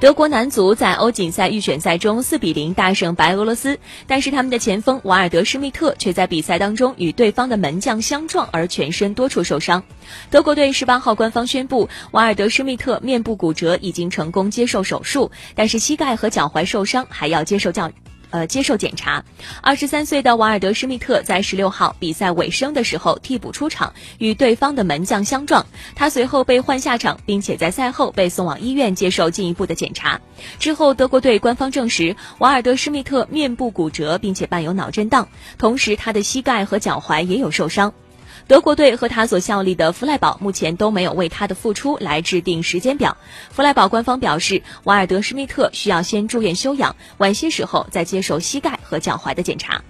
德国男足在欧锦赛预选赛中四比零大胜白俄罗斯，但是他们的前锋瓦尔德施密特却在比赛当中与对方的门将相撞，而全身多处受伤。德国队十八号官方宣布，瓦尔德施密特面部骨折已经成功接受手术，但是膝盖和脚踝受伤还要接受教。呃，接受检查。二十三岁的瓦尔德施密特在十六号比赛尾声的时候替补出场，与对方的门将相撞，他随后被换下场，并且在赛后被送往医院接受进一步的检查。之后，德国队官方证实，瓦尔德施密特面部骨折，并且伴有脑震荡，同时他的膝盖和脚踝也有受伤。德国队和他所效力的弗赖堡目前都没有为他的复出来制定时间表。弗赖堡官方表示，瓦尔德施密特需要先住院休养，晚些时候再接受膝盖和脚踝的检查。